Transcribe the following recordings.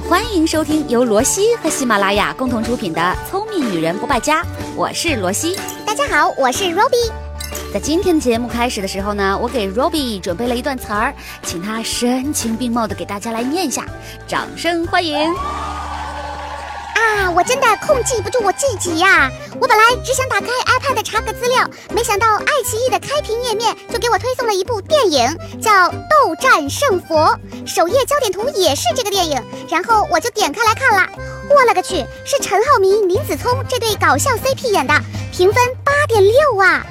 欢迎收听由罗西和喜马拉雅共同出品的《聪明女人不败家》，我是罗西。大家好，我是 Robbie。在今天节目开始的时候呢，我给 Robbie 准备了一段词儿，请他声情并茂的给大家来念一下，掌声欢迎。啊，我真的控制不住我自己呀！我本来只想打开 iPad 查个资料，没想到爱奇艺的开屏页面就给我推送了一部电影，叫《斗战胜佛》，首页焦点图也是这个电影，然后我就点开来看了。我勒个去，是陈浩民、林子聪这对搞笑 CP 演的，评分八点六啊！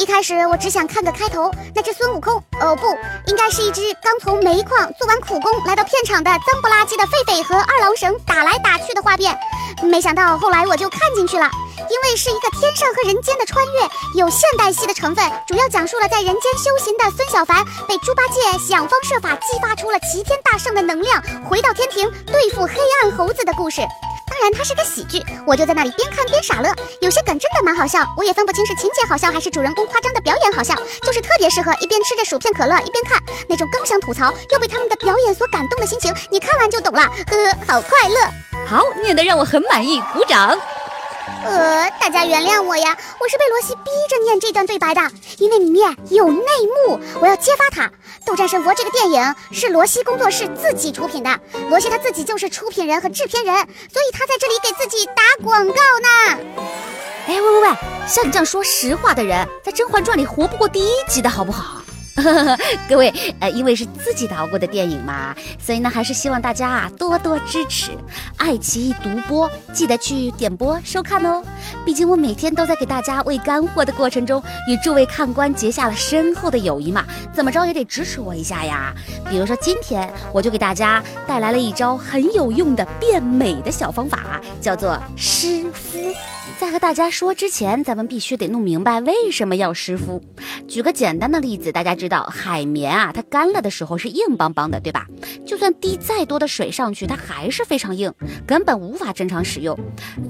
一开始我只想看个开头，那只孙悟空，哦不，应该是一只刚从煤矿做完苦工来到片场的脏不拉几的狒狒和二郎神打来打去的画面。没想到后来我就看进去了，因为是一个天上和人间的穿越，有现代戏的成分，主要讲述了在人间修行的孙小凡被猪八戒想方设法激发出了齐天大圣的能量，回到天庭对付黑暗猴子的故事。当然，它是个喜剧，我就在那里边看边傻乐。有些梗真的蛮好笑，我也分不清是情节好笑还是主人公夸张的表演好笑，就是特别适合一边吃着薯片可乐一边看，那种刚想吐槽又被他们的表演所感动的心情，你看完就懂了。呵呵，好快乐。好，念得让我很满意，鼓掌。呃，大家原谅我呀，我是被罗西逼着念这段对白的，因为里面有内幕，我要揭发他。《斗战胜佛》这个电影是罗西工作室自己出品的，罗西他自己就是出品人和制片人，所以他在这里给自己打广告呢。哎，喂喂喂，像你这样说实话的人，在《甄嬛传》里活不过第一集的好不好？各位，呃，因为是自己导过的电影嘛，所以呢，还是希望大家啊多多支持。爱奇艺独播，记得去点播收看哦。毕竟我每天都在给大家喂干货的过程中，与诸位看官结下了深厚的友谊嘛，怎么着也得支持我一下呀。比如说今天，我就给大家带来了一招很有用的变美的小方法，叫做湿敷。在和大家说之前，咱们必须得弄明白为什么要湿敷。举个简单的例子，大家知道海绵啊，它干了的时候是硬邦邦的，对吧？就算滴再多的水上去，它还是非常硬，根本无法正常使用。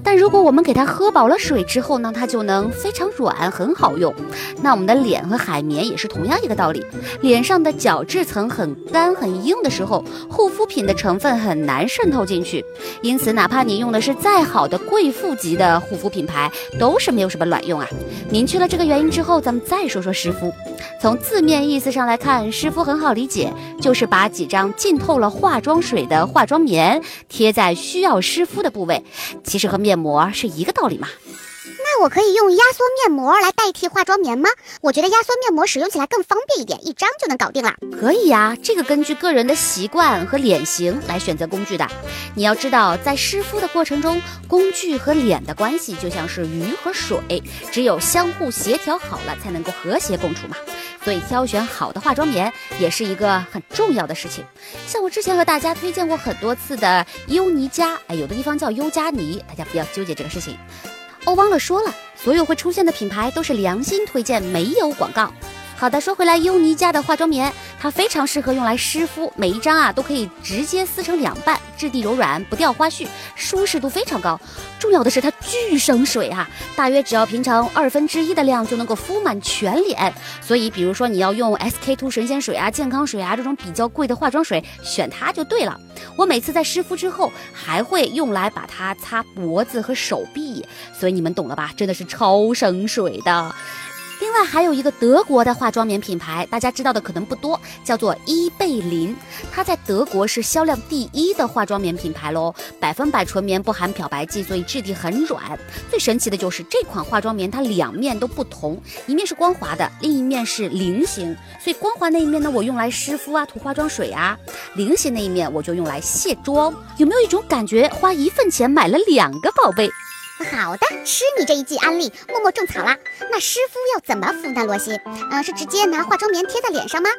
但如果我们给它喝饱了水之后呢，它就能非常软，很好用。那我们的脸和海绵也是同样一个道理。脸上的角质层很干很硬的时候，护肤品的成分很难渗透进去。因此，哪怕你用的是再好的贵妇级的护肤品品牌，都是没有什么卵用啊。明确了这个原因之后，咱们再说说湿敷。从字面意思上来看，湿敷很好理解，就是把几张浸透了化妆水的化妆棉贴在需要湿敷的部位，其实和面膜是一个道理嘛。那我可以用压缩面膜来代替化妆棉吗？我觉得压缩面膜使用起来更方便一点，一张就能搞定了。可以呀，这个根据个人的习惯和脸型来选择工具的。你要知道，在湿敷的过程中，工具和脸的关系就像是鱼和水，只有相互协调好了，才能够和谐共处嘛。所以挑选好的化妆棉也是一个很重要的事情。像我之前和大家推荐过很多次的优妮佳，哎，有的地方叫优佳妮，大家不要纠结这个事情。哦，忘了说了，所有会出现的品牌都是良心推荐，没有广告。好的，说回来，优妮家的化妆棉，它非常适合用来湿敷，每一张啊都可以直接撕成两半，质地柔软，不掉花絮，舒适度非常高。重要的是它巨省水啊，大约只要平常二分之一的量就能够敷满全脸。所以，比如说你要用 SK two 神仙水啊、健康水啊这种比较贵的化妆水，选它就对了。我每次在湿敷之后，还会用来把它擦脖子和手臂，所以你们懂了吧？真的是超省水的。另外还有一个德国的化妆棉品牌，大家知道的可能不多，叫做伊贝琳。它在德国是销量第一的化妆棉品牌喽，百分百纯棉，不含漂白剂，所以质地很软。最神奇的就是这款化妆棉，它两面都不同，一面是光滑的，另一面是菱形。所以光滑那一面呢，我用来湿敷啊，涂化妆水啊；菱形那一面我就用来卸妆。有没有一种感觉，花一份钱买了两个宝贝？好的，吃你这一记安利，默默种草啦。那湿敷要怎么敷呢？罗西，嗯，是直接拿化妆棉贴在脸上吗？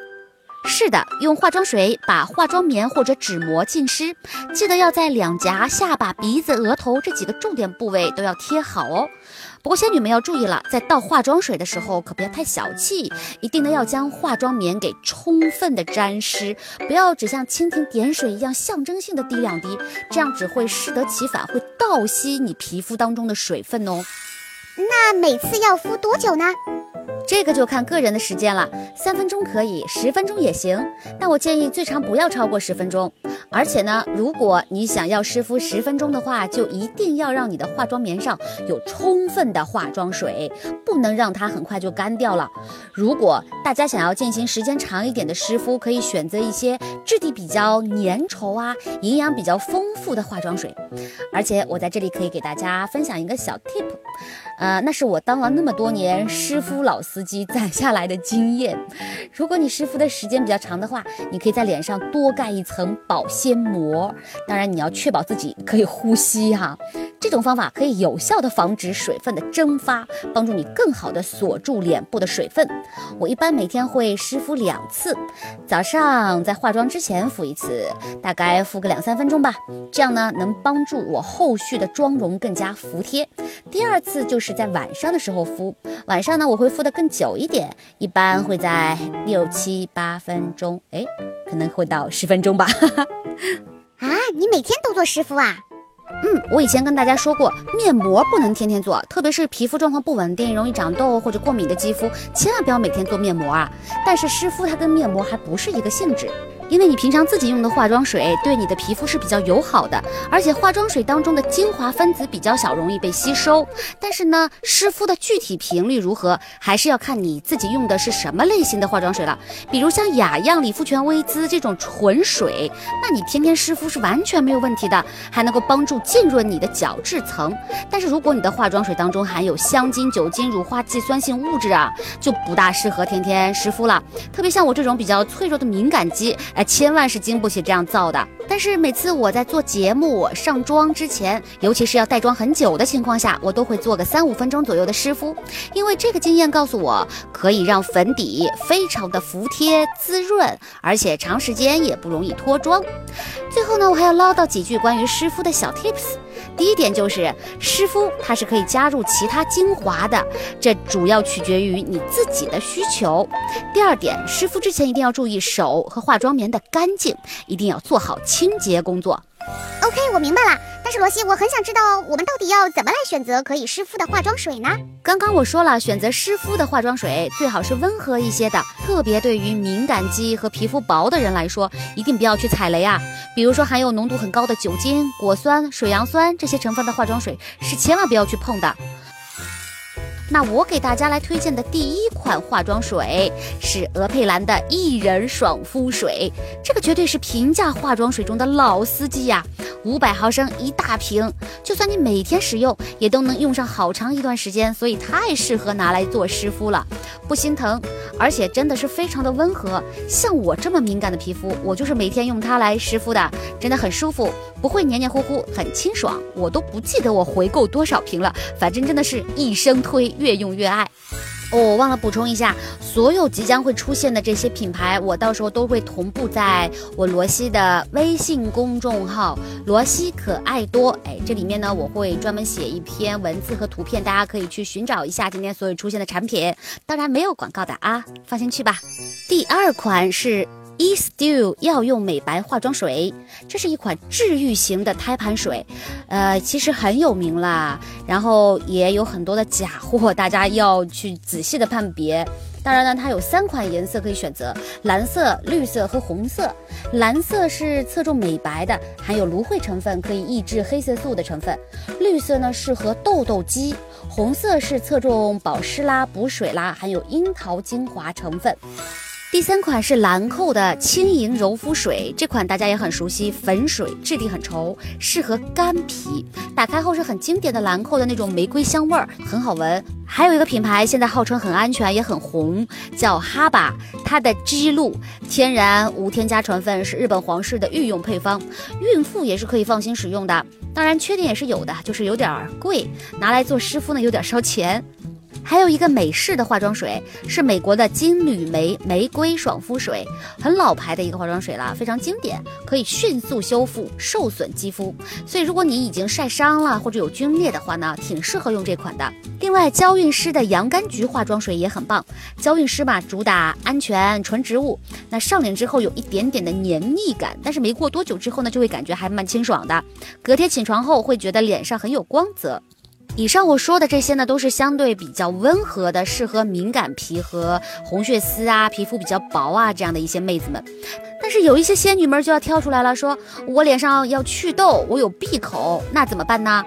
是的，用化妆水把化妆棉或者纸膜浸湿，记得要在两颊、下巴、鼻子、额头这几个重点部位都要贴好哦。不过仙女们要注意了，在倒化妆水的时候可不要太小气，一定呢要将化妆棉给充分的沾湿，不要只像蜻蜓点水一样象征性的滴两滴，这样只会适得其反，会倒吸你皮肤当中的水分哦。那每次要敷多久呢？这个就看个人的时间了，三分钟可以，十分钟也行，但我建议最长不要超过十分钟。而且呢，如果你想要湿敷十分钟的话，就一定要让你的化妆棉上有充分的化妆水，不能让它很快就干掉了。如果大家想要进行时间长一点的湿敷，可以选择一些质地比较粘稠啊、营养比较丰富的化妆水。而且我在这里可以给大家分享一个小 tip，呃，那是我当了那么多年湿敷老司机攒下来的经验。如果你湿敷的时间比较长的话，你可以在脸上多盖一层保鲜。膜，当然你要确保自己可以呼吸哈。这种方法可以有效的防止水分的蒸发，帮助你更好的锁住脸部的水分。我一般每天会湿敷两次，早上在化妆之前敷一次，大概敷个两三分钟吧，这样呢能帮助我后续的妆容更加服帖。第二次就是是在晚上的时候敷，晚上呢我会敷的更久一点，一般会在六七八分钟，哎，可能会到十分钟吧。啊，你每天都做湿敷啊？嗯，我以前跟大家说过，面膜不能天天做，特别是皮肤状况不稳定、容易长痘或者过敏的肌肤，千万不要每天做面膜啊。但是湿敷它跟面膜还不是一个性质。因为你平常自己用的化妆水对你的皮肤是比较友好的，而且化妆水当中的精华分子比较小，容易被吸收。但是呢，湿敷的具体频率如何，还是要看你自己用的是什么类型的化妆水了。比如像雅漾理肤泉薇姿这种纯水，那你天天湿敷是完全没有问题的，还能够帮助浸润你的角质层。但是如果你的化妆水当中含有香精、酒精、乳化剂、酸性物质啊，就不大适合天天湿敷了。特别像我这种比较脆弱的敏感肌，哎。千万是经不起这样造的。但是每次我在做节目、上妆之前，尤其是要带妆很久的情况下，我都会做个三五分钟左右的湿敷，因为这个经验告诉我，可以让粉底非常的服帖滋润，而且长时间也不容易脱妆。最后呢，我还要唠叨几句关于湿敷的小 tips。第一点就是湿敷，它是可以加入其他精华的，这主要取决于你自己的需求。第二点，湿敷之前一定要注意手和化妆棉的干净，一定要做好清洁工作。OK，我明白了。但是罗西，我很想知道我们到底要怎么来选择可以湿敷的化妆水呢？刚刚我说了，选择湿敷的化妆水最好是温和一些的，特别对于敏感肌和皮肤薄的人来说，一定不要去踩雷啊。比如说含有浓度很高的酒精、果酸、水杨酸这些成分的化妆水，是千万不要去碰的。那我给大家来推荐的第一款化妆水是鹅佩兰的薏仁爽肤水，这个绝对是平价化妆水中的老司机呀！五百毫升一大瓶，就算你每天使用，也都能用上好长一段时间，所以太适合拿来做湿敷了，不心疼，而且真的是非常的温和。像我这么敏感的皮肤，我就是每天用它来湿敷的，真的很舒服，不会黏黏糊糊，很清爽。我都不记得我回购多少瓶了，反正真的是一生推。越用越爱哦！忘了补充一下，所有即将会出现的这些品牌，我到时候都会同步在我罗西的微信公众号“罗西可爱多”。哎，这里面呢，我会专门写一篇文字和图片，大家可以去寻找一下今天所有出现的产品。当然没有广告的啊，放心去吧。第二款是。E s t e 药用美白化妆水，这是一款治愈型的胎盘水，呃，其实很有名啦，然后也有很多的假货，大家要去仔细的判别。当然呢，它有三款颜色可以选择：蓝色、绿色和红色。蓝色是侧重美白的，含有芦荟成分，可以抑制黑色素的成分；绿色呢适合痘痘肌；红色是侧重保湿啦、补水啦，含有樱桃精华成分。第三款是兰蔻的轻盈柔肤水，这款大家也很熟悉，粉水质地很稠，适合干皮。打开后是很经典的兰蔻的那种玫瑰香味儿，很好闻。还有一个品牌现在号称很安全，也很红，叫哈巴，它的 G 露天然无添加成分，是日本皇室的御用配方，孕妇也是可以放心使用的。当然缺点也是有的，就是有点贵，拿来做湿敷呢有点烧钱。还有一个美式的化妆水，是美国的金缕梅玫瑰爽肤水，很老牌的一个化妆水了，非常经典，可以迅速修复受损肌肤。所以如果你已经晒伤了或者有皲裂的话呢，挺适合用这款的。另外，娇韵诗的洋甘菊化妆水也很棒。娇韵诗嘛，主打安全纯植物，那上脸之后有一点点的黏腻感，但是没过多久之后呢，就会感觉还蛮清爽的。隔天起床后会觉得脸上很有光泽。以上我说的这些呢，都是相对比较温和的，适合敏感皮和红血丝啊、皮肤比较薄啊这样的一些妹子们。但是有一些仙女们就要跳出来了，说我脸上要祛痘，我有闭口，那怎么办呢？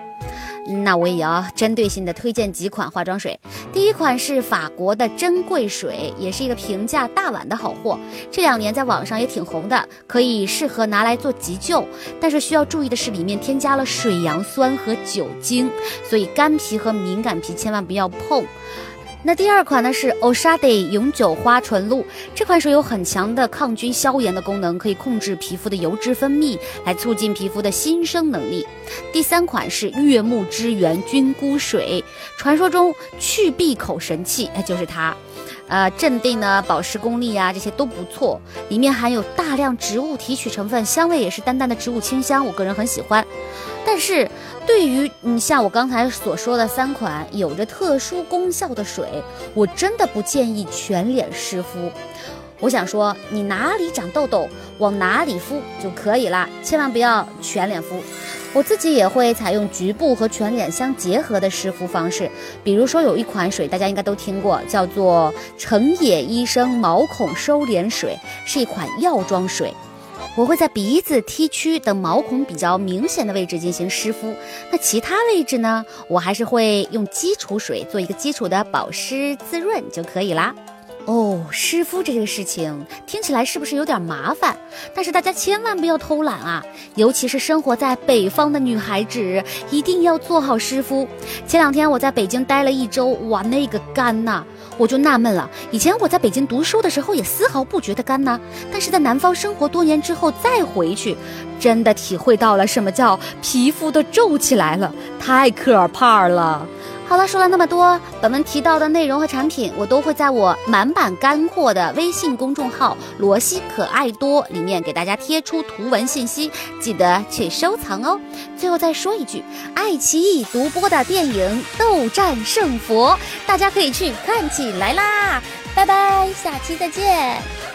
那我也要针对性的推荐几款化妆水。第一款是法国的珍贵水，也是一个平价大碗的好货。这两年在网上也挺红的，可以适合拿来做急救。但是需要注意的是，里面添加了水杨酸和酒精，所以干皮和敏感皮千万不要碰。那第二款呢是 Oshade 永久花纯露，这款水有很强的抗菌消炎的功能，可以控制皮肤的油脂分泌，来促进皮肤的新生能力。第三款是悦木之源菌菇水，传说中去闭口神器，哎，就是它。呃，镇定呢，保湿功力啊，这些都不错。里面含有大量植物提取成分，香味也是淡淡的植物清香，我个人很喜欢。但是，对于你像我刚才所说的三款有着特殊功效的水，我真的不建议全脸湿敷。我想说，你哪里长痘痘，往哪里敷就可以了，千万不要全脸敷。我自己也会采用局部和全脸相结合的湿敷方式，比如说有一款水，大家应该都听过，叫做成野医生毛孔收敛水，是一款药妆水。我会在鼻子、T 区等毛孔比较明显的位置进行湿敷，那其他位置呢，我还是会用基础水做一个基础的保湿滋润就可以啦。哦，湿敷这个事情听起来是不是有点麻烦？但是大家千万不要偷懒啊，尤其是生活在北方的女孩子，一定要做好湿敷。前两天我在北京待了一周，哇，那个干呐！我就纳闷了，以前我在北京读书的时候也丝毫不觉得干呢，但是在南方生活多年之后再回去，真的体会到了什么叫皮肤都皱起来了，太可怕了。好了，说了那么多，本文提到的内容和产品，我都会在我满版干货的微信公众号“罗西可爱多”里面给大家贴出图文信息，记得去收藏哦。最后再说一句，爱奇艺独播的电影《斗战胜佛》，大家可以去看起来啦！拜拜，下期再见。